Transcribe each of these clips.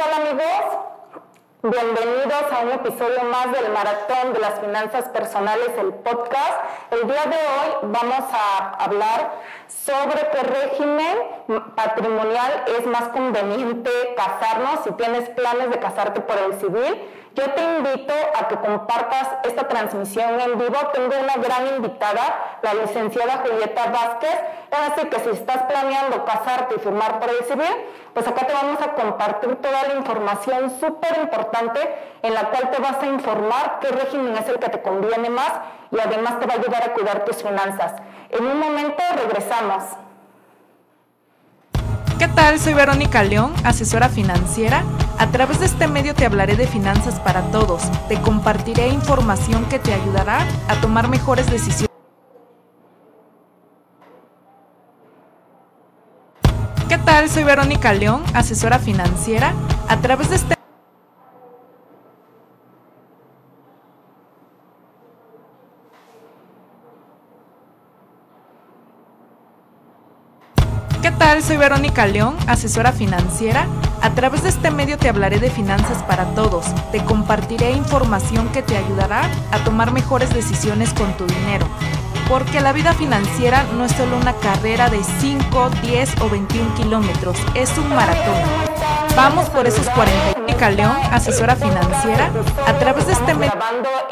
tal amigos? Bienvenidos a un episodio más del Maratón de las Finanzas Personales, el podcast. El día de hoy vamos a hablar sobre qué régimen patrimonial es más conveniente casarnos si tienes planes de casarte por el civil yo te invito a que compartas esta transmisión en vivo. Tengo una gran invitada, la licenciada Julieta Vázquez. Así que si estás planeando casarte y firmar por el civil, pues acá te vamos a compartir toda la información súper importante en la cual te vas a informar qué régimen es el que te conviene más y además te va a ayudar a cuidar tus finanzas. En un momento regresamos. ¿Qué tal? Soy Verónica León, asesora financiera. A través de este medio te hablaré de finanzas para todos. Te compartiré información que te ayudará a tomar mejores decisiones. ¿Qué tal? Soy Verónica León, asesora financiera. A través de este ¿Qué tal? Soy Verónica León, asesora financiera. A través de este medio te hablaré de finanzas para todos. Te compartiré información que te ayudará a tomar mejores decisiones con tu dinero. Porque la vida financiera no es solo una carrera de 5, 10 o 21 kilómetros, es un maratón. Vamos por esos 40. León, asesora financiera, a través de este medio.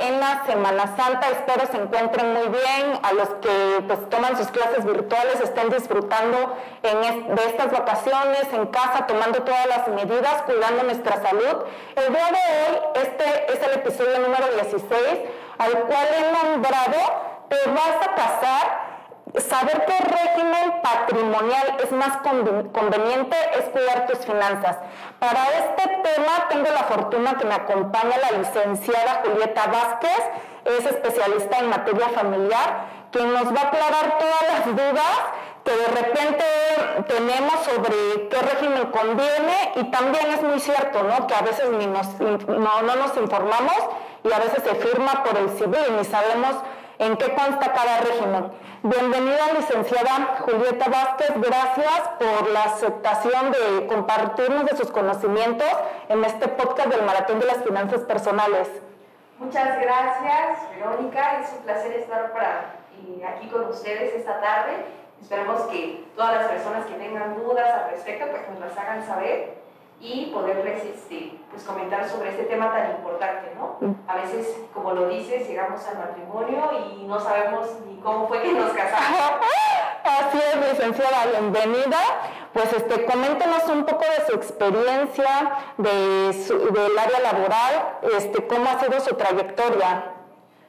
En la Semana Santa, espero se encuentren muy bien. A los que pues, toman sus clases virtuales estén disfrutando en de estas vacaciones en casa, tomando todas las medidas, cuidando nuestra salud. El día de hoy, este es el episodio número 16, al cual he nombrado te vas a casar, saber qué régimen patrimonial es más conveniente es cuidar tus finanzas. Para este tema tengo la fortuna que me acompaña la licenciada Julieta Vázquez, es especialista en materia familiar, quien nos va a aclarar todas las dudas que de repente tenemos sobre qué régimen conviene y también es muy cierto, ¿no? Que a veces ni nos, no, no nos informamos y a veces se firma por el civil y ni sabemos en qué consta cada régimen. Bienvenida, licenciada Julieta Vázquez. Gracias por la aceptación de compartirnos de sus conocimientos en este podcast del Maratón de las Finanzas Personales. Muchas gracias, Verónica. Es un placer estar para, aquí con ustedes esta tarde. Esperamos que todas las personas que tengan dudas al respecto pues nos las hagan saber y poderles este, pues comentar sobre este tema tan importante, ¿no? A veces, como lo dices, llegamos al matrimonio y no sabemos ni cómo fue que nos casamos. Así es, licenciada, bienvenida. Pues este, coméntenos un poco de su experiencia de del área laboral, este, cómo ha sido su trayectoria.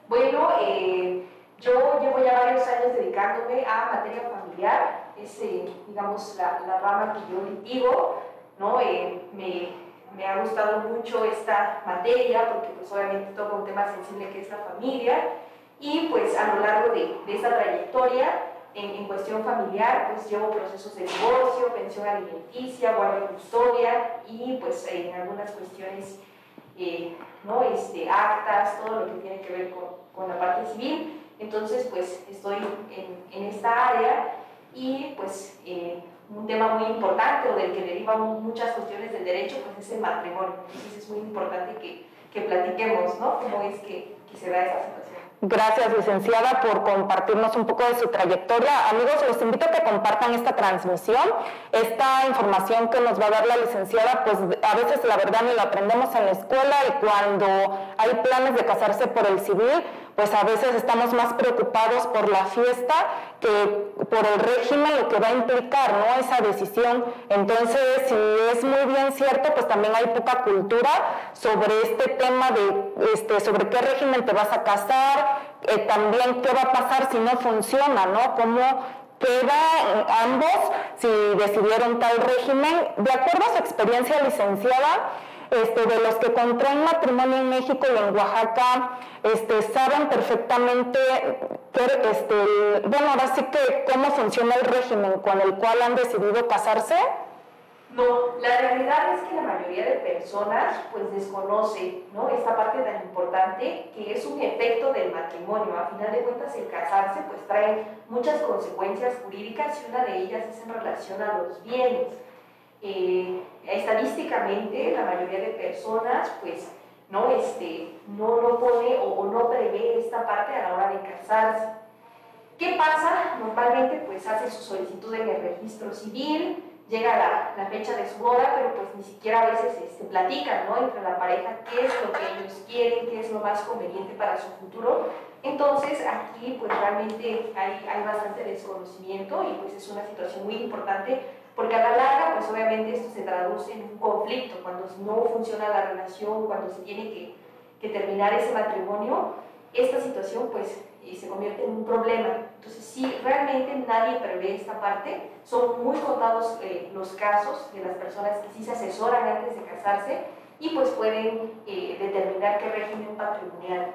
Bueno, eh, yo llevo ya varios años dedicándome a materia familiar, es, eh, digamos, la, la rama que yo litigo ¿no? Eh, me, me, ha gustado mucho esta materia porque pues obviamente toca un tema sensible que es la familia y pues a lo largo de, de esta trayectoria en, en, cuestión familiar pues llevo procesos de divorcio, pensión alimenticia, guardia y custodia y pues en algunas cuestiones eh, ¿no? este, actas, todo lo que tiene que ver con, con la parte civil. Entonces pues estoy en, en esta área y pues eh, un tema muy importante o del que derivan muchas cuestiones del derecho, pues es el matrimonio. Entonces es muy importante que, que platiquemos, ¿no? Cómo es que, se da esa situación. Gracias, licenciada, por compartirnos un poco de su trayectoria. Amigos, los invito a que compartan esta transmisión. Esta información que nos va a dar la licenciada, pues a veces la verdad ni la aprendemos en la escuela y cuando hay planes de casarse por el civil, pues a veces estamos más preocupados por la fiesta que por el régimen, lo que va a implicar, ¿no? Esa decisión. Entonces, si es muy bien cierto, pues también hay poca cultura sobre este tema de, este, sobre qué régimen te vas a casar, eh, también qué va a pasar si no funciona, ¿no? Cómo queda ambos si decidieron tal régimen. De acuerdo a su experiencia licenciada, este, de los que contraen matrimonio en México y en Oaxaca, este, saben perfectamente este, bueno, ahora sí que cómo funciona el régimen con el cual han decidido casarse. No, la realidad es que la mayoría de personas pues desconoce ¿no? esta parte tan importante que es un efecto del matrimonio. A final de cuentas el casarse pues trae muchas consecuencias jurídicas y una de ellas es en relación a los bienes. Eh, estadísticamente la mayoría de personas pues no, este, no, no pone o, no prevé esta parte a la hora de casarse. ¿Qué pasa? Normalmente pues hace su solicitud en el registro civil, llega la, la, fecha de su boda, pero pues ni siquiera a veces este, platican ¿no? entre la pareja qué es lo que ellos quieren, qué es lo más conveniente para su futuro. Entonces aquí pues realmente hay, hay bastante desconocimiento y pues es una situación muy importante porque a la larga pues obviamente esto se traduce en un conflicto, cuando no funciona la relación, cuando se tiene que, que terminar ese matrimonio, esta situación pues y se convierte en un problema. Entonces, si realmente nadie prevé esta parte, son muy contados eh, los casos de las personas que sí se asesoran antes de casarse y pues pueden eh, determinar qué régimen patrimonial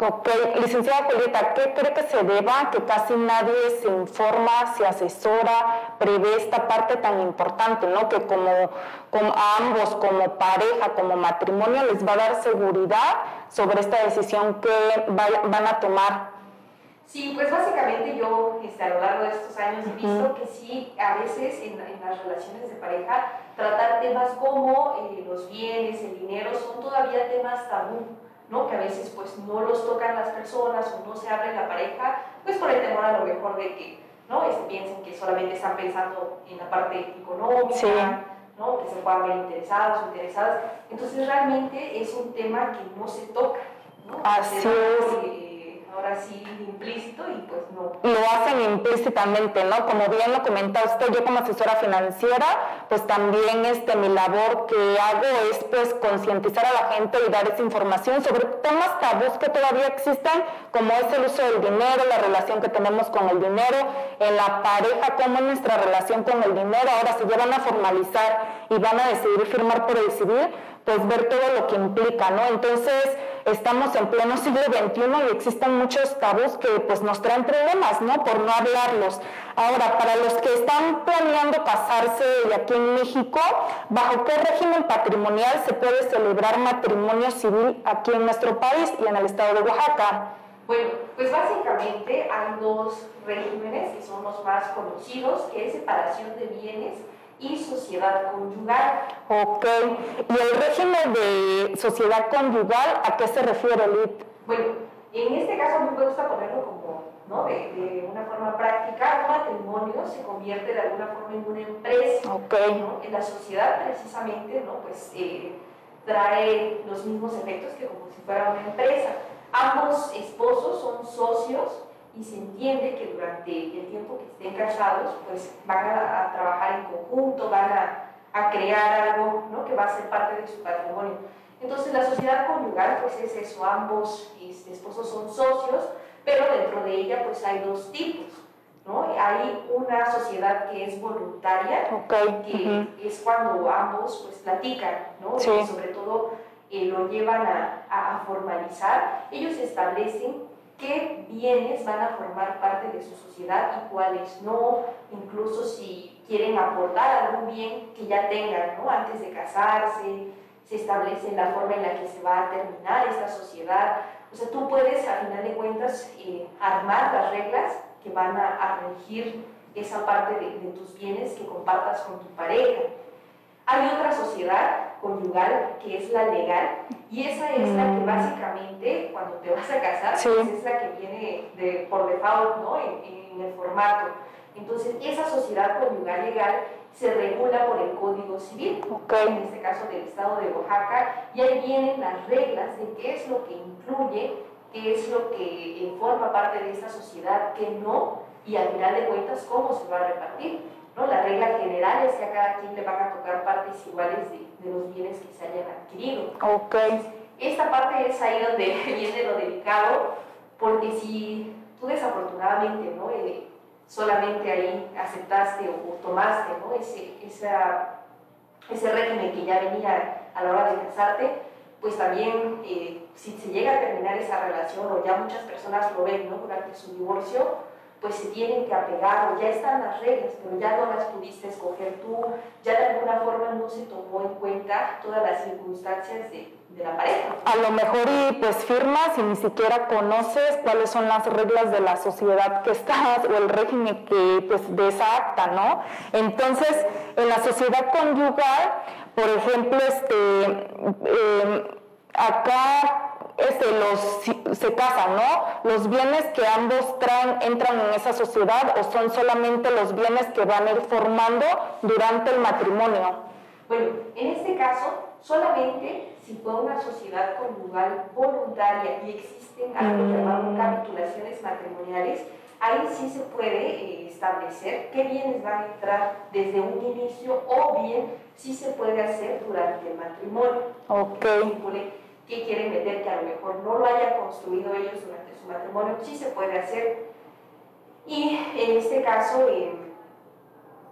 Ok, licenciada Julieta, ¿qué cree que se deba que casi nadie se informa, se asesora, prevé esta parte tan importante, ¿no? Que como, como a ambos, como pareja, como matrimonio, les va a dar seguridad sobre esta decisión que van a tomar. Sí, pues básicamente yo este, a lo largo de estos años he visto que sí, a veces en, las relaciones de pareja, tratar temas como eh, los bienes, el dinero, son todavía temas tabú que a veces pues no los tocan las personas o no se abre la pareja, pues por el temor a lo mejor de que ¿no? Este, piensen que solamente están pensando en la parte económica, ¿no? que se puedan ver interesados o interesadas. Entonces realmente es un tema que no se toca. ¿no? Así es ahora sí implícito y pues no. Lo hacen implícitamente, ¿no? Como bien lo comenta usted, yo como asesora financiera, pues también este, mi labor que hago es pues concientizar a la gente y dar esa información sobre temas tabús que todavía existen, como es el uso del dinero, la relación que tenemos con el dinero, en la pareja, cómo es nuestra relación con el dinero. Ahora, si ya van a formalizar y van a decidir firmar por civil, pues ver todo lo que implica, ¿no? Entonces, estamos en pleno siglo XXI y existen muchos tabús que pues nos traen problemas, ¿no? Por no hablarlos. Ahora, para los que están planeando casarse aquí en México, ¿bajo qué régimen patrimonial se puede celebrar matrimonio civil aquí en nuestro país y en el estado de Oaxaca? Bueno, pues básicamente hay dos regímenes que son los más conocidos, que es separación de bienes y sociedad conyugal. Ok. ¿Y el régimen de sociedad conyugal a qué se refiere, Lid? Bueno, en este caso a mí me gusta ponerlo como, ¿no? De, de una forma práctica, un matrimonio se convierte de alguna forma en una empresa. Ok. En la sociedad precisamente, ¿no? Pues eh, trae los mismos efectos que como si fuera una empresa. Ambos esposos son socios y se entiende que durante el tiempo que estén casados, pues van a, trabajar en conjunto, van a, a, crear algo ¿no? que va a ser parte de su patrimonio. Entonces la sociedad conyugal pues es eso, ambos este, esposos son socios, pero dentro de ella pues hay dos tipos. ¿no? Hay una sociedad que es voluntaria, que es cuando ambos pues platican, ¿no? y sobre todo eh, lo llevan a, a formalizar. Ellos establecen qué bienes van a formar parte de su sociedad y cuáles no, incluso si quieren aportar algún bien que ya tengan, ¿no? Antes de casarse, se establece la forma en la que se va a terminar esta sociedad. O sea, tú puedes, a final de cuentas, eh, armar las reglas que van a, regir esa parte de, de tus bienes que compartas con tu pareja. Hay otra sociedad conyugal, que es la legal, y esa es la que mm. básicamente cuando te vas a casar, pues es la que viene de, por default ¿no? en, el formato. Entonces, esa sociedad conyugal legal se regula por el Código Civil, en este caso del Estado de Oaxaca, y ahí vienen las reglas de qué es lo que incluye, qué es lo que eh, forma parte de esta sociedad, qué no, y al final de cuentas cómo se va a repartir. ¿No? La regla general es que a cada quien le van a tocar partes iguales de, de los bienes que se hayan adquirido. Okay. Esta parte es ahí donde viene lo delicado, porque si tú desafortunadamente ¿no? Eh, solamente ahí aceptaste o, tomaste ¿no? ese, esa, ese régimen que ya venía a la hora de casarte, pues también eh, si se llega a terminar esa relación o ya muchas personas lo ven ¿no? durante su divorcio, pues se tienen que apegar o ya están las reglas, pero ya no las pudiste escoger tú, ya de alguna forma no se tomó en cuenta todas las circunstancias de, de la pareja. A lo mejor y pues firmas y ni siquiera conoces cuáles son las reglas de la sociedad que estás o el régimen que pues de esa acta, ¿no? Entonces, en la sociedad conyugal, por ejemplo, este, em, acá este, los, se casan, ¿no? Los bienes que ambos traen entran en esa sociedad o son solamente los bienes que van a ir formando durante el matrimonio. Bueno, en este caso, solamente si fue una sociedad conyugal voluntaria y existen algo mm. capitulaciones matrimoniales, ahí sí se puede eh, establecer qué bienes van a entrar desde un inicio o bien sí se puede hacer durante el matrimonio. Ok. ¿Qué quieren meter que a lo mejor no lo hayan construido ellos durante su matrimonio? Sí se puede hacer. Y en este caso eh,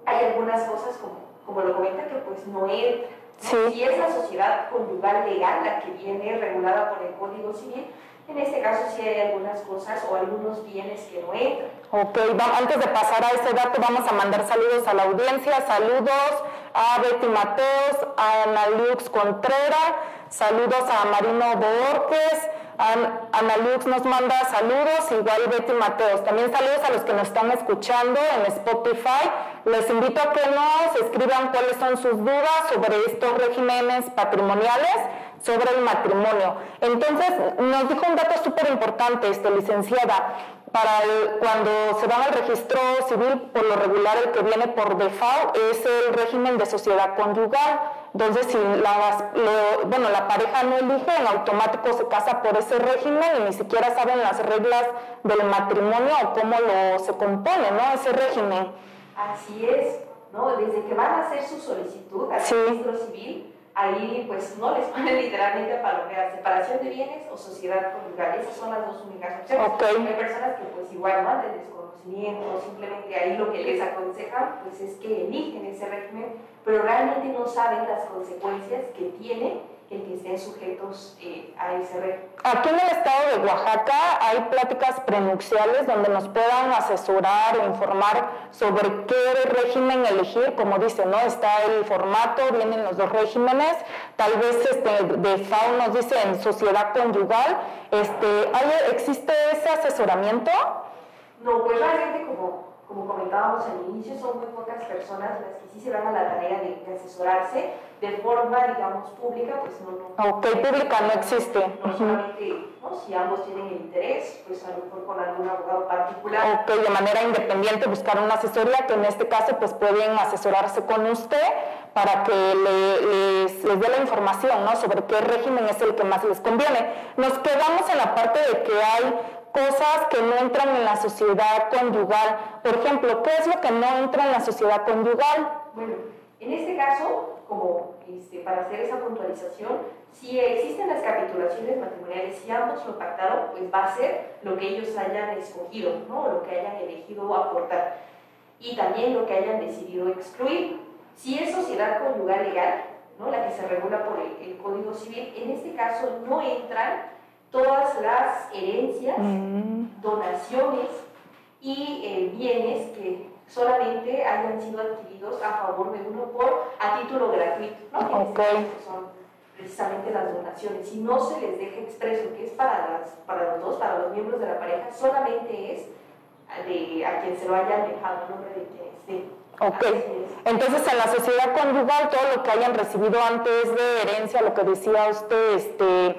hay algunas cosas como, como lo comenta que pues no entra. Si es la sociedad conyugal legal la que viene regulada por el Código Civil, en este caso sí hay algunas cosas o algunos bienes que no entran. Ok, antes de pasar a ese dato vamos a mandar saludos a la audiencia. Saludos a Betty Mateos, a Ana Lux Contreras, saludos a Marino Borges, Ana Lux nos manda saludos, igual Betty Mateos. También saludos a los que nos están escuchando en Spotify. Les invito a que nos escriban cuáles son sus dudas sobre estos regímenes patrimoniales sobre el matrimonio. Entonces, nos dijo un dato súper importante, este, licenciada, para cuando se va al registro civil, por lo regular el que viene por default es el régimen de sociedad conyugal. Entonces, si la, bueno, la pareja no elige, en automático se casa por ese régimen y ni siquiera saben las reglas del matrimonio o cómo lo, se compone, ¿no? Ese régimen. Así es, ¿no? Desde que van a hacer su solicitud al registro civil, ahí pues no les ponen literalmente palomear separación de bienes o sociedad conyugal. Esas son las dos únicas opciones. Hay personas que pues igual no de desconocimiento, simplemente ahí lo que les aconsejan pues es que eligen ese régimen, pero realmente no saben las consecuencias que tiene el que estén sujetos eh, a ese régimen. Aquí en el estado de Oaxaca hay pláticas prenupciales donde nos puedan asesorar o informar sobre qué régimen elegir, como dice, ¿no? Está el formato, vienen los dos regímenes, tal vez este, de FAO nos dice en sociedad conyugal, este, ¿existe ese asesoramiento? No, pues realmente como como comentábamos al inicio, son muy pocas personas las que sí se van a la tarea de, asesorarse de forma, digamos, pública, pues no. no ok, pública no existe. No, solamente, ¿no? si ambos tienen el interés, pues a lo mejor con algún abogado particular. Ok, de manera independiente buscar una asesoría, que en este caso pues pueden asesorarse con usted para que les, les dé la información, ¿no? Sobre qué régimen es el que más les conviene. Nos quedamos en la parte de que hay cosas que no entran en la sociedad conyugal. Por ejemplo, ¿qué es lo que no entra en la sociedad conyugal? Bueno, en este caso, como este, para hacer esa puntualización, si existen las capitulaciones matrimoniales y ambos lo pactaron, pues va a ser lo que ellos hayan escogido, ¿no? lo que hayan elegido aportar. Y también lo que hayan decidido excluir. Si es sociedad conyugal legal, ¿no? la que se regula por el Código Civil, en este caso no entran todas las herencias, mm. donaciones y eh, bienes que solamente hayan sido adquiridos a favor de uno por a título gratuito, ¿no? Okay. son precisamente las donaciones. Si no se les deja expreso que es para, las, para los dos, para los miembros de la pareja, solamente es de, a quien se lo hayan dejado, nombre de quien esté. Ok, entonces en la sociedad conyugal todo lo que hayan recibido antes de herencia, lo que decía usted, este,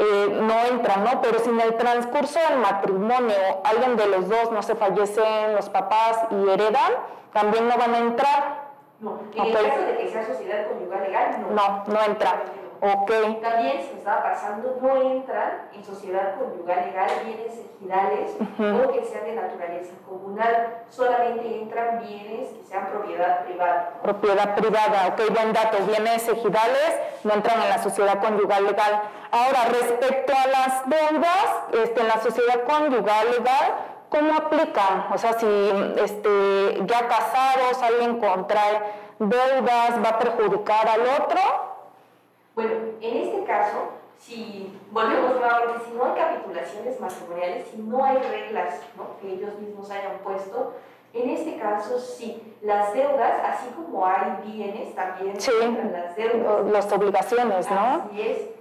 eh, no entra, ¿no? Pero si en el transcurso del matrimonio alguien de los dos, no se fallecen los papás y heredan, también no van a entrar. No, en el caso de que sea sociedad conyugal legal, no. No, no entra. Ok. También, se me estaba pasando, no entran en sociedad conyugal legal bienes ejidales o que sean de naturaleza comunal. Solamente entran bienes que sean propiedad privada. Propiedad privada, ok, buen dato. Bienes ejidales no entran en la sociedad conyugal legal. Ahora, respecto a las deudas, este, en la sociedad conyugal legal, ¿cómo aplican? O sea, si este, ya casados, alguien contrae deudas, ¿va a perjudicar al otro? Bueno, en este caso, si volvemos nuevamente, si no hay capitulaciones matrimoniales, si no hay reglas que ellos mismos hayan puesto, en este caso sí, las deudas, así como hay bienes, también sí, las deudas. Las obligaciones, ¿no? Así es.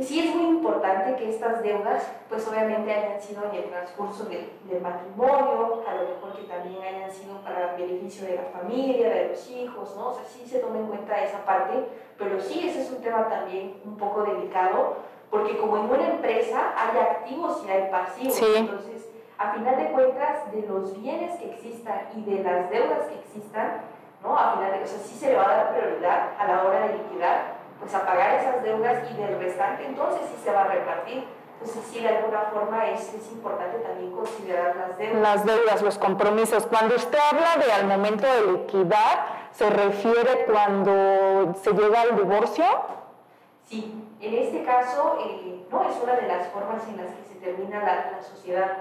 Sí es muy importante que estas deudas, pues obviamente hayan sido en el transcurso del matrimonio, a lo mejor que también hayan sido para el beneficio de la familia, de los hijos, ¿no? O sea, sí se toma en cuenta esa parte, pero sí, ese es un tema también un poco delicado, porque como en una empresa hay activos y hay pasivos, entonces, a final de cuentas, de los bienes que existan y de las deudas que existan, ¿no? A final de, o sea, sí se le va a dar prioridad a la hora de liquidar pues a pagar esas deudas y del restante entonces sí se va a repartir. Entonces sí, de alguna forma es, es importante también considerar las deudas. Las deudas, los compromisos. Cuando usted habla de al momento de liquidar, ¿se refiere cuando se llega al divorcio? Sí, en este caso eh, no es una de las formas en las que se termina la, la sociedad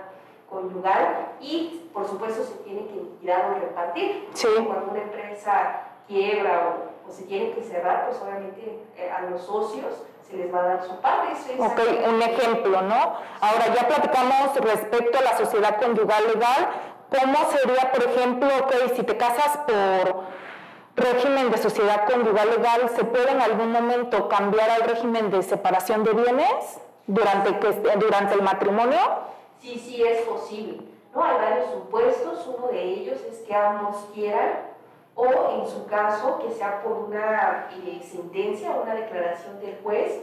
conyugal y por supuesto se tiene que liquidar o repartir. Sí. Cuando una empresa quiebra o o se tiene que cerrar, pues obviamente eh, a los socios se les va a dar su parte. ok, un ejemplo, ¿no? Ahora ya platicamos respecto a la sociedad conyugal legal, ¿cómo sería, por ejemplo, ok, si te casas por régimen de sociedad conyugal legal, ¿se puede en algún momento cambiar al régimen de separación de bienes durante, que, durante el matrimonio? Sí, sí, es posible. ¿no? Hay varios supuestos, uno de ellos es que ambos quieran o en su caso que sea por una eh, sentencia o una declaración del juez,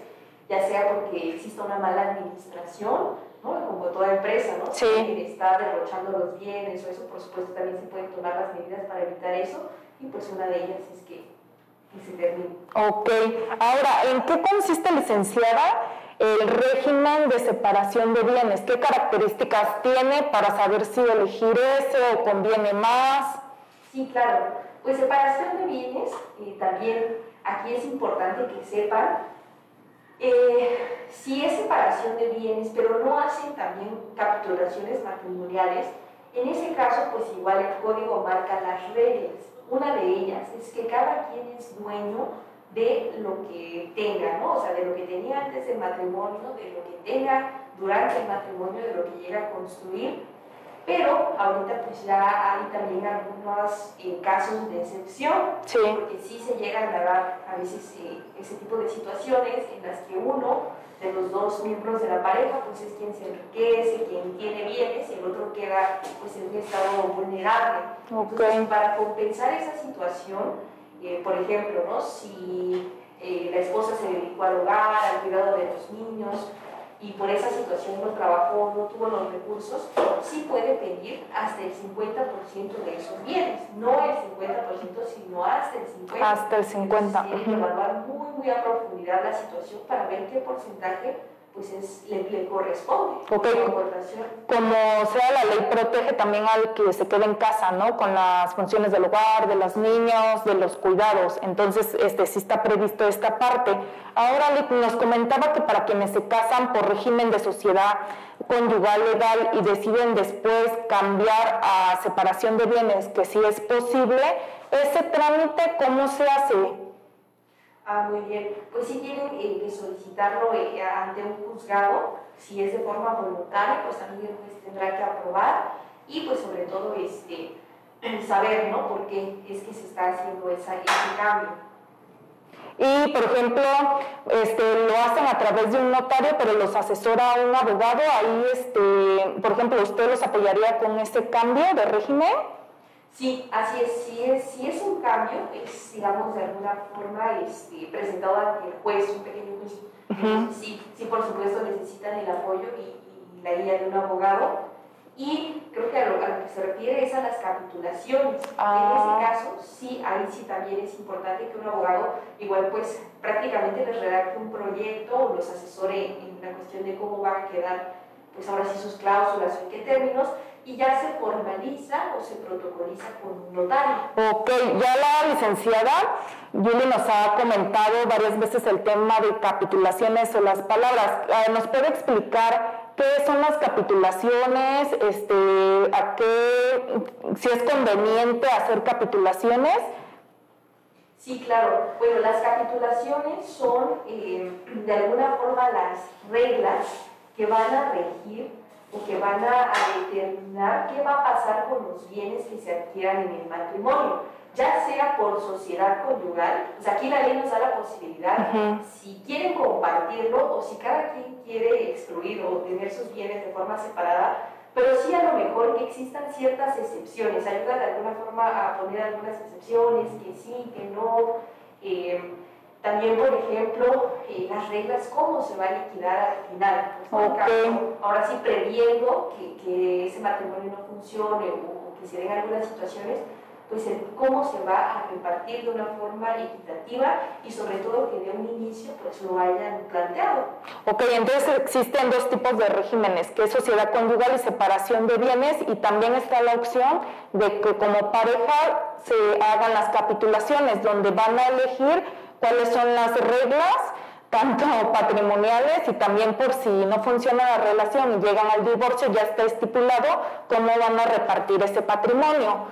ya sea porque exista una mala administración, ¿no? como toda empresa, ¿no? Sí. está derrochando los bienes o eso, por supuesto también se pueden tomar las medidas para evitar eso y pues una de ellas es que, que se termine. Ok, ahora, ¿en qué consiste, licenciada, el régimen de separación de bienes? ¿Qué características tiene para saber si elegir ese o conviene más? Sí, claro. Pues separación de bienes, eh, también aquí es importante que sepan eh, si es separación de bienes, pero no hacen también capitulaciones matrimoniales, en ese caso, pues igual el código marca las reglas. Una de ellas es que cada quien es dueño de lo que tenga, ¿no? O sea, de lo que tenía antes del matrimonio, de lo que tenga durante el matrimonio, de lo que llega a construir pero ahorita pues ya hay también algunos eh, casos de excepción, porque sí se llegan a dar a veces eh, ese tipo de situaciones en las que uno de los dos miembros de la pareja pues es quien se enriquece, quien tiene bienes y el otro queda pues en un estado vulnerable. Entonces para compensar esa situación, eh, por ejemplo, ¿no? si la esposa se dedicó al hogar, al cuidado de los niños, y por esa situación no trabajó, no tuvo los recursos, sí puede pedir hasta el 50% de esos bienes, no el 50%, sino hasta el 50%. Hasta el 50%. Tiene que evaluar muy, muy a profundidad la situación para ver qué porcentaje pues es, le, corresponde. Como sea, la ley protege también al que se quede en casa, ¿no? Con las funciones del hogar, de los niños, de los cuidados. Entonces, este, sí está previsto esta parte. Ahora nos comentaba que para quienes se casan por régimen de sociedad conyugal legal y deciden después cambiar a separación de bienes, que sí es posible, ese trámite, ¿cómo se hace? Ah, muy bien. Pues sí tienen que solicitarlo eh, ante un juzgado. Si es de forma voluntaria, pues también pues, tendrá que aprobar y pues sobre todo este, saber, ¿no? Por qué es que se está haciendo esa, ese cambio. Y, por ejemplo, este, lo hacen a través de un notario, pero los asesora un abogado. Ahí, este, por ejemplo, ¿usted los apoyaría con este cambio de régimen? Sí, así es. Si es, si es un cambio, es, digamos, de alguna forma este, presentado ante el juez, un pequeño juicio. sí, sí, por supuesto, necesitan el apoyo y, la guía de un abogado. Y creo que a lo, que se refiere es a las capitulaciones. En ah. ese caso, sí, ahí sí también es importante que un abogado igual pues prácticamente les redacte un proyecto o los asesore en la cuestión de cómo van a quedar pues ahora sí sus cláusulas o en qué términos y ya se formaliza o se protocoliza con un notario. Ok, ya la licenciada Julie nos ha comentado varias veces el tema de capitulaciones o las palabras. Ah, ¿Nos puede explicar qué son las capitulaciones? Este, a qué, si es conveniente hacer capitulaciones? Sí, claro. Bueno, las capitulaciones son eh, de alguna forma las reglas que van a regir que van a, determinar qué va a pasar con los bienes que se adquieran en el matrimonio. ya sea por sociedad conyugal, pues aquí la ley nos da la posibilidad, si quieren compartirlo o si cada quien quiere excluir o tener sus bienes de forma separada, pero sí a lo mejor que existan ciertas excepciones, ayuda de alguna forma a poner algunas excepciones, que sí, que no. Eh, también, por ejemplo, eh, las reglas, cómo se va a liquidar al final. Pues, ahora sí, previendo que, que, ese matrimonio no funcione o, que se den algunas situaciones, pues cómo se va a repartir de una forma equitativa y sobre todo que de un inicio pues lo hayan planteado. Ok, entonces existen dos tipos de regímenes, que es sociedad conyugal y separación de bienes y también está la opción de que como pareja se hagan las capitulaciones donde van a elegir cuáles son las reglas tanto patrimoniales y también por si no funciona la relación y llegan al divorcio, ya está estipulado cómo van a repartir ese patrimonio.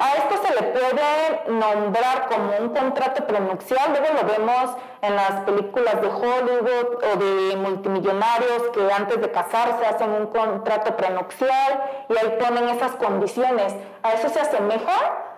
A esto se le puede nombrar como un contrato prenupcial, luego lo vemos en las películas de Hollywood o de multimillonarios que antes de casarse hacen un contrato prenupcial y ahí ponen esas condiciones. ¿A eso se asemeja?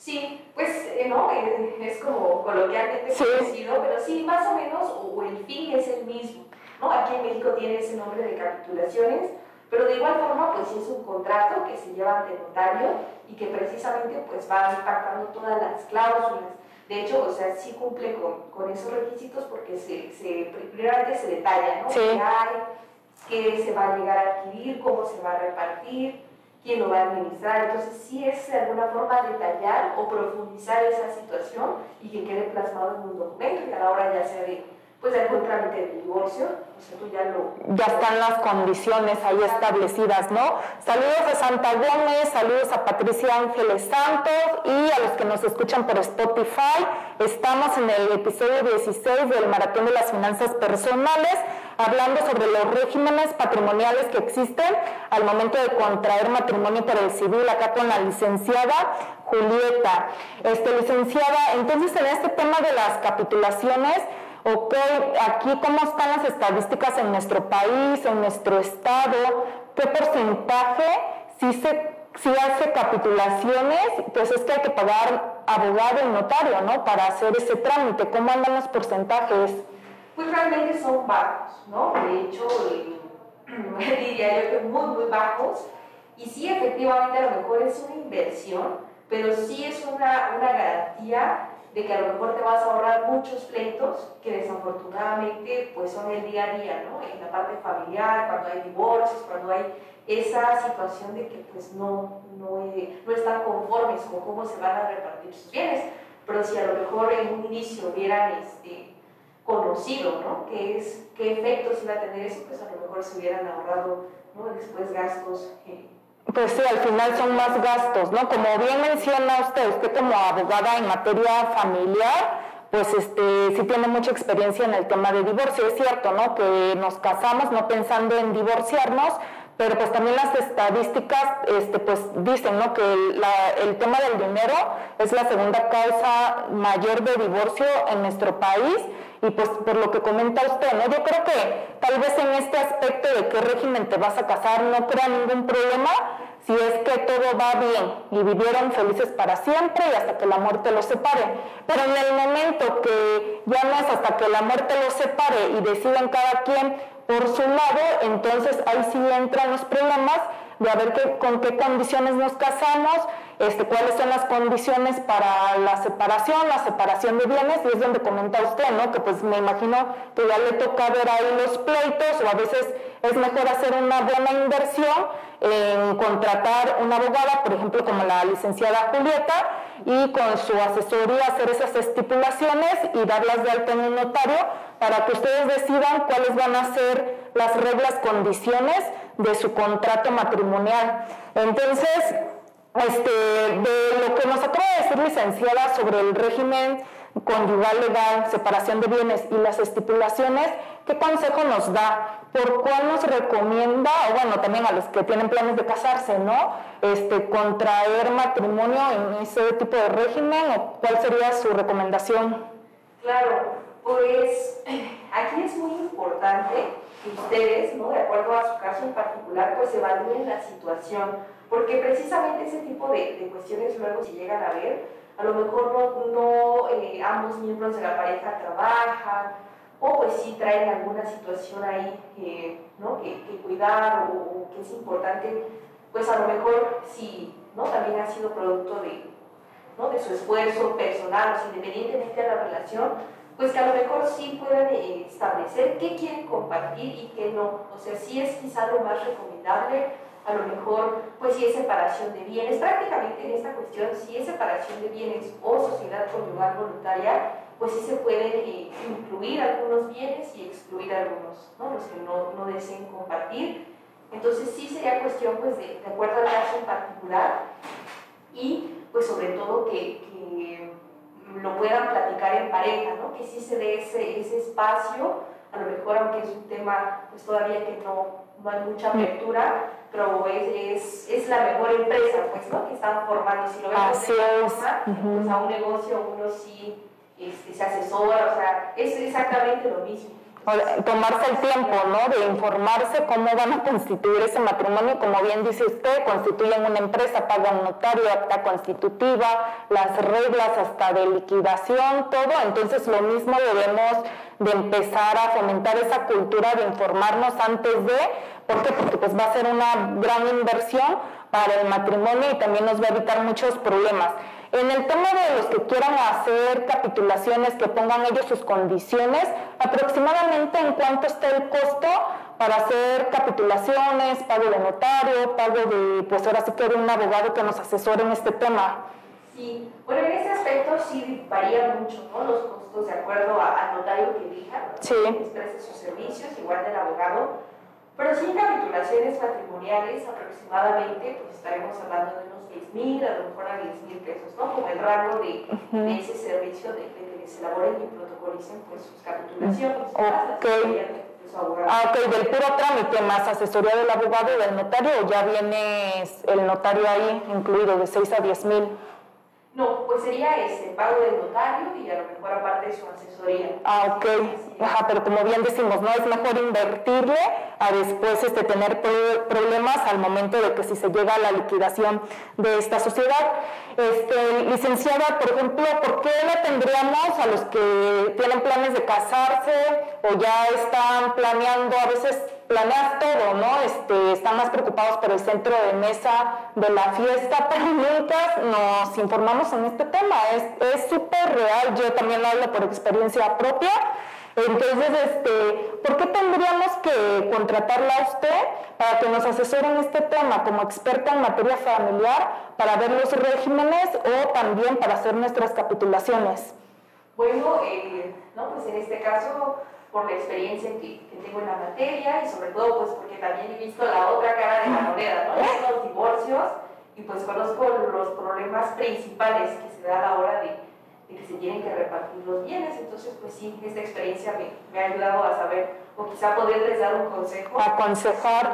Sí, pues eh, no, eh, es como coloquialmente conocido, pero sí, más o menos, o, el fin es el mismo. ¿no? Aquí en México tiene ese nombre de capitulaciones, pero de igual forma, pues es un contrato que se lleva ante notario y que precisamente pues va impactando todas las cláusulas. De hecho, o sea, sí cumple con, con esos requisitos porque se, se, primeramente se detalla, ¿no? ¿Qué hay? ¿Qué se va a llegar a adquirir? ¿Cómo se va a repartir? Quién lo va a administrar. Entonces, sí es de alguna forma detallar o profundizar esa situación y que quede plasmado en un documento y a la hora ya sea de, pues, de algún trámite de divorcio, o sea, tú ya lo... Ya están las condiciones ahí establecidas, ¿no? Saludos a Santa Gómez, saludos a Patricia Ángeles Santos y a los que nos escuchan por Spotify. Estamos en el episodio 16 del Maratón de las Finanzas Personales hablando sobre los regímenes patrimoniales que existen al momento de contraer matrimonio por el civil, acá con la licenciada Julieta. Este, licenciada, entonces en este tema de las capitulaciones, ok, aquí cómo están las estadísticas en nuestro país, en nuestro estado, qué porcentaje si se si hace capitulaciones, pues es que hay que pagar abogado y notario, ¿no? Para hacer ese trámite. ¿Cómo andan los porcentajes? Pues realmente son bajos, ¿no? De hecho, eh, diría yo que muy, muy bajos. Y sí, efectivamente, a lo mejor es una inversión, pero sí es una, una garantía de que a lo mejor te vas a ahorrar muchos pleitos que desafortunadamente pues son el día a día, ¿no? En la parte familiar, cuando hay divorcios, cuando hay esa situación de que pues no, no, eh, no están conformes con cómo se van a repartir sus bienes. Pero si a lo mejor en un inicio hubieran este, conocido, ¿no? ¿Qué, es, qué efectos iba a tener eso? Pues a lo mejor se hubieran ahorrado, ¿no? Después gastos. Eh. Pues sí, al final son más gastos, ¿no? Como bien menciona usted, usted como abogada en materia familiar, pues este, sí tiene mucha experiencia en el tema de divorcio. Es cierto, ¿no? Que nos casamos no pensando en divorciarnos, pero pues también las estadísticas este, pues dicen ¿no? que el tema del dinero es la segunda causa mayor de divorcio en nuestro país y pues por lo que comenta usted, ¿no? yo creo que tal vez en este aspecto de qué régimen te vas a casar no crea ningún problema si es que todo va bien y vivieron felices para siempre y hasta que la muerte los separe. Pero en el momento que ya no es hasta que la muerte los separe y deciden cada quien por su lado, entonces ahí sí entran los problemas de a ver con qué condiciones nos casamos, este, cuáles son las condiciones para la separación, la separación de bienes, y es donde comenta usted, ¿no? Que pues me imagino que ya le toca ver ahí los pleitos, o a veces es mejor hacer una buena inversión en contratar una abogada, por ejemplo, como la licenciada Julieta, y con su asesoría hacer esas estipulaciones y darlas de alta en un notario para que ustedes decidan cuáles van a ser las reglas, condiciones de su contrato matrimonial. Entonces, este, de lo que nos acaba de decir licenciada sobre el régimen conyugal legal, separación de bienes y las estipulaciones, ¿qué consejo nos da? ¿Por cuál nos recomienda, o bueno, también a los que tienen planes de casarse, ¿no? Este, contraer matrimonio en ese tipo de régimen o cuál sería su recomendación? Claro, pues aquí es muy importante que ustedes, ¿no? de acuerdo a su caso en particular, pues evalúen la situación, porque precisamente ese tipo de, de cuestiones luego si llegan a ver, a lo mejor no, no eh, ambos miembros de la pareja trabajan, o pues sí traen alguna situación ahí ¿no? que, que, cuidar o, que es importante, pues a lo mejor si ¿no? también ha sido producto de, ¿no? de su esfuerzo personal, o sea, independientemente de la relación, pues que a lo mejor sí puedan eh, establecer qué quieren compartir y qué no. O sea, sí es quizá lo más recomendable, a lo mejor, pues si es separación de bienes, prácticamente en esta cuestión, si es separación de bienes o sociedad conyugal voluntaria, pues sí se pueden eh, incluir algunos bienes y excluir algunos, ¿no? los que no, no, deseen compartir. Entonces sí sería cuestión, pues, de, de acuerdo al caso en particular y, pues, sobre todo que, que lo puedan platicar en pareja, ¿no? que sí se dé ese, ese espacio, a lo mejor aunque es un tema pues todavía que no, no hay mucha apertura, pero es, es, la mejor empresa pues, ¿no? que están formando. Si lo vemos de forma, pues a un negocio uno sí este, se asesora, o sea, es exactamente lo mismo tomarse el tiempo, ¿no? De informarse cómo van a constituir ese matrimonio, como bien dice usted, constituyen una empresa, pagan notario, acta constitutiva, las reglas hasta de liquidación, todo. Entonces lo mismo debemos de empezar a fomentar esa cultura de informarnos antes de, ¿por? Porque pues va a ser una gran inversión para el matrimonio y también nos va a evitar muchos problemas. En el tema de los que quieran hacer capitulaciones, que pongan ellos sus condiciones, aproximadamente en cuánto está el costo para hacer capitulaciones, pago de notario, pago de, pues ahora sí que de un abogado que nos asesore en este tema. Sí, bueno, en ese aspecto sí varían mucho, ¿no? Los costos de acuerdo al notario que elija, sí. que sus servicios, igual del abogado. Pero sin capitulaciones patrimoniales, aproximadamente, pues estaremos hablando de unos 10 mil, a lo mejor a 10 mil pesos, ¿no? Como el rango de, ese servicio de, que se elaboren y protocolicen pues, sus capitulaciones. Ok. Ah, ok, del puro trámite más asesoría del abogado y del notario, o ya viene el notario ahí incluido de 6 a 10 mil. No, pues sería ese pago del notario y a lo mejor aparte de su asesoría. Ah, ok. Ajá, pero como bien decimos, ¿no? Es mejor invertirle a después este, tener problemas al momento de que si se llega a la liquidación de esta sociedad. Este, licenciada, por ejemplo, ¿por qué la tendríamos a los que tienen planes de casarse o ya están planeando a veces planeas todo, ¿no? Este, están más preocupados por el centro de mesa de la fiesta, pero nunca nos informamos en este tema. Es súper real, yo también lo hablo por experiencia propia. Entonces, este, ¿por qué tendríamos que contratarla a usted para que nos asesore en este tema como experta en materia familiar, para ver los regímenes o también para hacer nuestras capitulaciones? Bueno, eh, no, pues en este caso por la experiencia que, tengo en la materia y sobre todo pues porque también he visto la otra cara de la moneda, ¿no? los divorcios y pues conozco los problemas principales que se dan a la hora de, que se tienen que repartir los bienes, entonces pues sí, esta experiencia me, me ha ayudado a saber o quizá poderles dar un consejo. Aconsejar.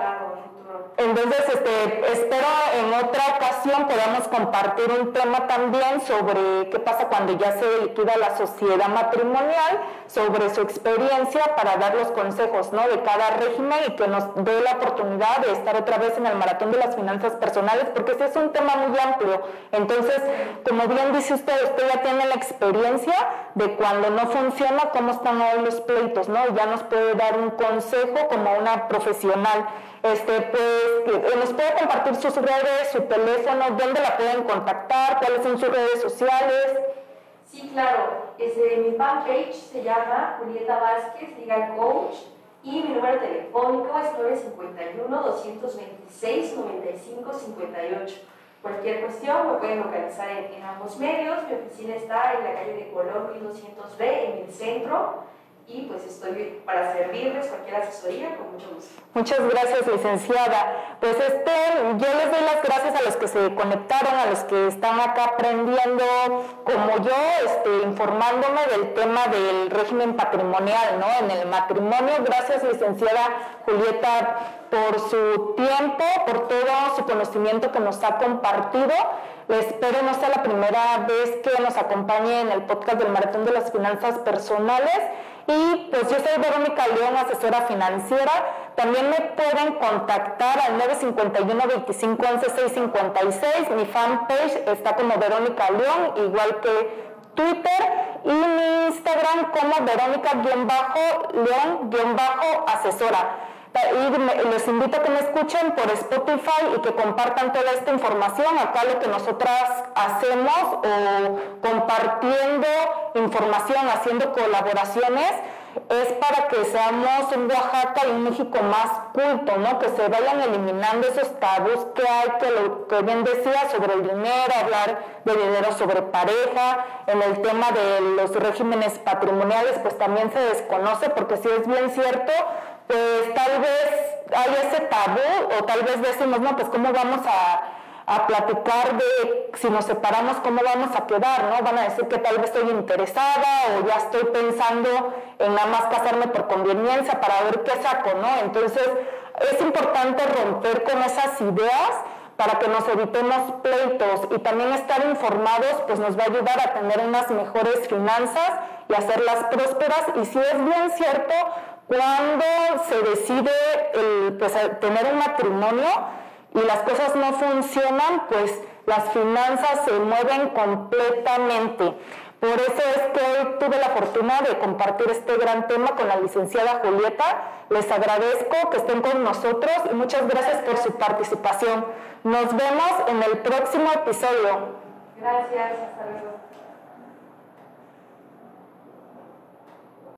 Entonces, este, espero en otra ocasión podamos compartir un tema también sobre qué pasa cuando ya se liquida la sociedad matrimonial, sobre su experiencia para dar los consejos ¿no? de cada régimen y que nos dé la oportunidad de estar otra vez en el maratón de las finanzas personales, porque ese es un tema muy amplio. Entonces, como bien dice usted, usted ya tiene la experiencia de cuando no funciona, cómo están hoy los pleitos, ¿no? Ya nos puede dar un consejo como una profesional. Este, pues, nos puede compartir sus redes, su teléfono, dónde la pueden contactar, cuáles son sus redes sociales. Sí, claro. Este, mi fanpage se llama Julieta Vázquez, Legal Coach, y mi número telefónico es 951-226-9558. Cualquier cuestión me pueden localizar en, en, ambos medios. Mi oficina está en la calle de Colón 1200B, en el centro y pues estoy para servirles cualquier asesoría con mucho gusto. Muchas gracias, licenciada. Pues este, yo les doy las gracias a los que se conectaron, a los que están acá aprendiendo, como yo, este, informándome del tema del régimen patrimonial, ¿no? En el matrimonio. Gracias, licenciada Julieta, por su tiempo, por todo su conocimiento que nos ha compartido. Espero no sea la primera vez que nos acompañe en el podcast del Maratón de las Finanzas Personales. Y pues yo soy Verónica León, asesora financiera. También me pueden contactar al 951 25 11 656. Mi fanpage está como Verónica León, igual que Twitter y mi Instagram como Verónica-León-Asesora. Y les invito a que me escuchen por Spotify y que compartan toda esta información. Acá lo que nosotras hacemos o compartiendo información, haciendo colaboraciones es para que seamos un Oaxaca y un México más culto, ¿no? Que se vayan eliminando esos tabús que hay, que lo que bien decía sobre el dinero, hablar de dinero sobre pareja, en el tema de los regímenes patrimoniales, pues también se desconoce, porque si es bien cierto, pues tal vez hay ese tabú, o tal vez decimos, no, pues cómo vamos a a platicar de si nos separamos, cómo vamos a quedar, ¿no? Van a decir que tal vez estoy interesada o ya estoy pensando en nada más casarme por conveniencia para ver qué saco, ¿no? Entonces, es importante romper con esas ideas para que nos evitemos pleitos y también estar informados, pues nos va a ayudar a tener unas mejores finanzas y hacerlas prósperas. Y si es bien cierto, cuando se decide pues, tener un matrimonio, y las cosas no funcionan, pues las finanzas se mueven completamente. Por eso es que hoy tuve la fortuna de compartir este gran tema con la licenciada Julieta. Les agradezco que estén con nosotros y muchas gracias por su participación. Nos vemos en el próximo episodio. Gracias, hasta luego.